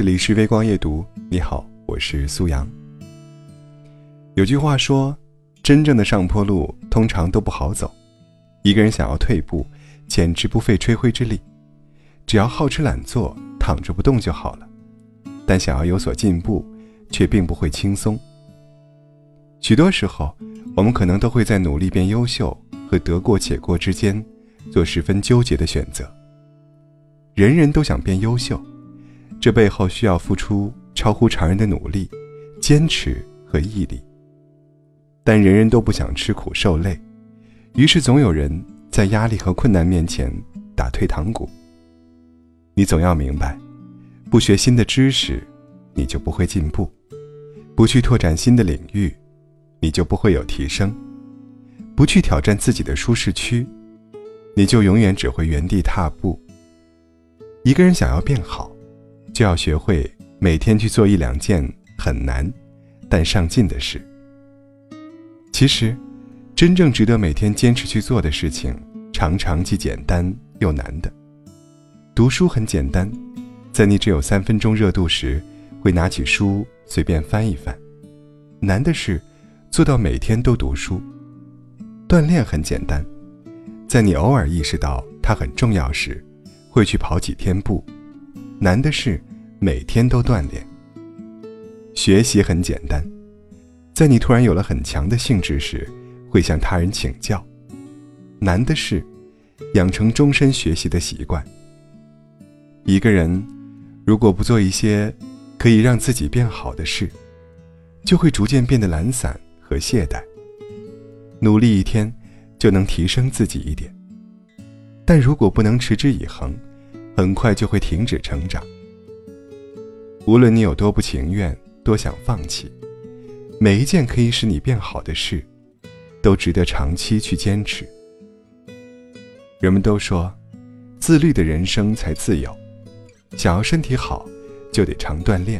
这里是微光夜读，你好，我是苏阳。有句话说，真正的上坡路通常都不好走。一个人想要退步，简直不费吹灰之力，只要好吃懒做，躺着不动就好了。但想要有所进步，却并不会轻松。许多时候，我们可能都会在努力变优秀和得过且过之间，做十分纠结的选择。人人都想变优秀。这背后需要付出超乎常人的努力、坚持和毅力，但人人都不想吃苦受累，于是总有人在压力和困难面前打退堂鼓。你总要明白，不学新的知识，你就不会进步；不去拓展新的领域，你就不会有提升；不去挑战自己的舒适区，你就永远只会原地踏步。一个人想要变好。就要学会每天去做一两件很难，但上进的事。其实，真正值得每天坚持去做的事情，常常既简单又难的。读书很简单，在你只有三分钟热度时，会拿起书随便翻一翻；难的是，做到每天都读书。锻炼很简单，在你偶尔意识到它很重要时，会去跑几天步；难的是。每天都锻炼。学习很简单，在你突然有了很强的兴致时，会向他人请教。难的是，养成终身学习的习惯。一个人如果不做一些可以让自己变好的事，就会逐渐变得懒散和懈怠。努力一天就能提升自己一点，但如果不能持之以恒，很快就会停止成长。无论你有多不情愿，多想放弃，每一件可以使你变好的事，都值得长期去坚持。人们都说，自律的人生才自由。想要身体好，就得常锻炼；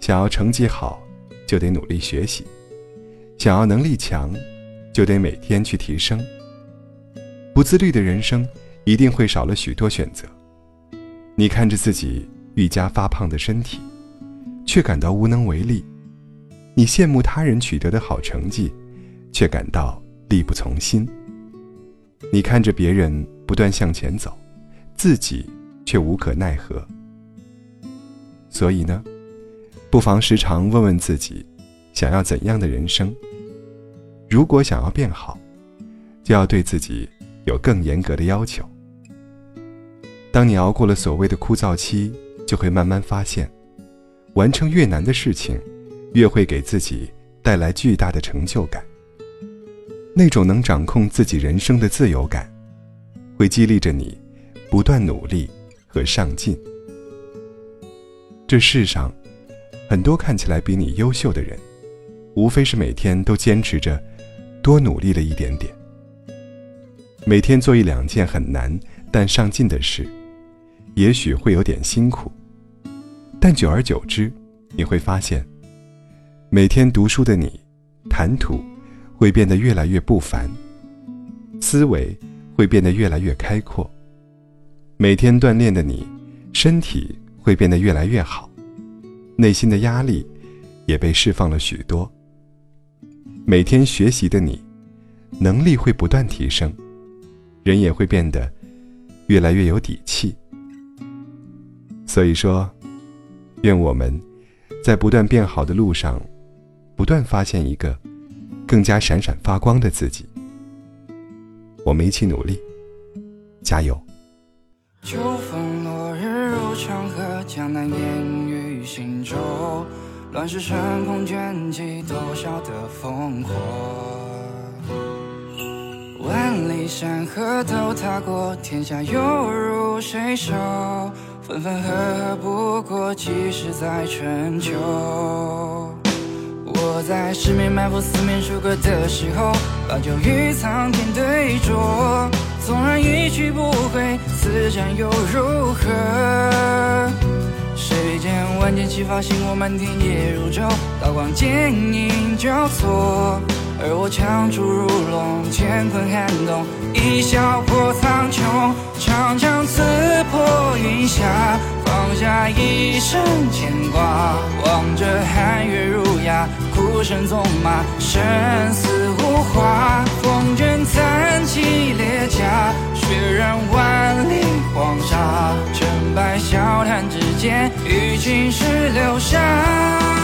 想要成绩好，就得努力学习；想要能力强，就得每天去提升。不自律的人生，一定会少了许多选择。你看着自己。愈加发胖的身体，却感到无能为力；你羡慕他人取得的好成绩，却感到力不从心。你看着别人不断向前走，自己却无可奈何。所以呢，不妨时常问问自己，想要怎样的人生？如果想要变好，就要对自己有更严格的要求。当你熬过了所谓的枯燥期，就会慢慢发现，完成越难的事情，越会给自己带来巨大的成就感。那种能掌控自己人生的自由感，会激励着你不断努力和上进。这世上，很多看起来比你优秀的人，无非是每天都坚持着多努力了一点点，每天做一两件很难但上进的事，也许会有点辛苦。但久而久之，你会发现，每天读书的你，谈吐会变得越来越不凡，思维会变得越来越开阔。每天锻炼的你，身体会变得越来越好，内心的压力也被释放了许多。每天学习的你，能力会不断提升，人也会变得越来越有底气。所以说。愿我们在不断变好的路上，不断发现一个更加闪闪发光的自己。我们一起努力，加油！秋风落日入长河，江南烟雨行舟，乱世乘风卷起多少的烽火。万里山河都踏过，天下又如谁手？分分合合不过几十载春秋。我在十面埋伏四面楚歌的时候，把酒与苍天对酌。纵然一去不回，此战又如何？谁见万箭齐发，星火满天夜如昼，刀光剑影交错。而我枪出如龙，乾坤撼动，一笑破苍穹，长枪刺破云霞，放下一生牵挂，望着寒月如牙，孤身纵马，生死无话。风卷残骑裂甲，血染万里黄沙。成败笑谈之间，与青史留下。